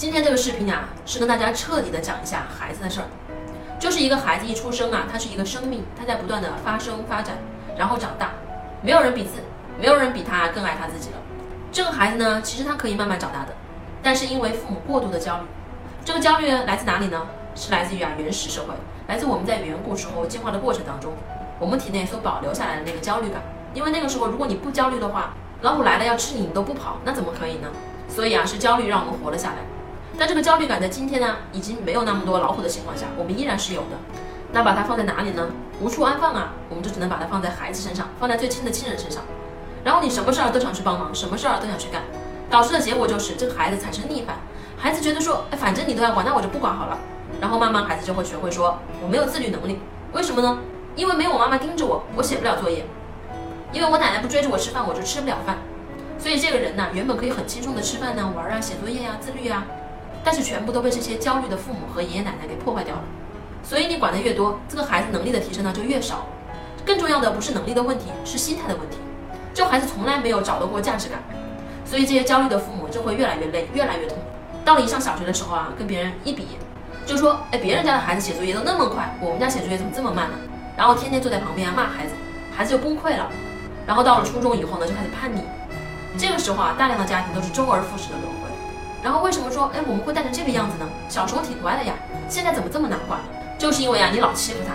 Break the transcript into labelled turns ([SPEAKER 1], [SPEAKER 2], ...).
[SPEAKER 1] 今天这个视频啊，是跟大家彻底的讲一下孩子的事儿。就是一个孩子一出生啊，他是一个生命，他在不断的发生发展，然后长大。没有人比自，没有人比他更爱他自己了。这个孩子呢，其实他可以慢慢长大的，但是因为父母过度的焦虑，这个焦虑来自哪里呢？是来自于啊原始社会，来自我们在远古时候进化的过程当中，我们体内所保留下来的那个焦虑感。因为那个时候，如果你不焦虑的话，老虎来了要吃你，你都不跑，那怎么可以呢？所以啊，是焦虑让我们活了下来。但这个焦虑感在今天呢，已经没有那么多老虎的情况下，我们依然是有的。那把它放在哪里呢？无处安放啊，我们就只能把它放在孩子身上，放在最亲的亲人身上。然后你什么事儿都想去帮忙，什么事儿都想去干，导致的结果就是这个孩子产生逆反。孩子觉得说，哎，反正你都要管，那我就不管好了。然后慢慢孩子就会学会说，我没有自律能力。为什么呢？因为没有我妈妈盯着我，我写不了作业；因为我奶奶不追着我吃饭，我就吃不了饭。所以这个人呢，原本可以很轻松的吃饭呢、玩啊、写作业呀、自律啊。但是全部都被这些焦虑的父母和爷爷奶奶给破坏掉了，所以你管的越多，这个孩子能力的提升呢就越少。更重要的不是能力的问题，是心态的问题。这孩子从来没有找到过价值感，所以这些焦虑的父母就会越来越累，越来越痛。到了一上小学的时候啊，跟别人一比，就说，哎，别人家的孩子写作业都那么快，我们家写作业怎么这么慢呢？然后天天坐在旁边骂孩子，孩子就崩溃了。然后到了初中以后呢，就开始叛逆。这个时候啊，大量的家庭都是周而复始的轮回。然后为什么说，哎，我们会带成这个样子呢？小时候挺乖的呀，现在怎么这么难管？就是因为啊，你老欺负他。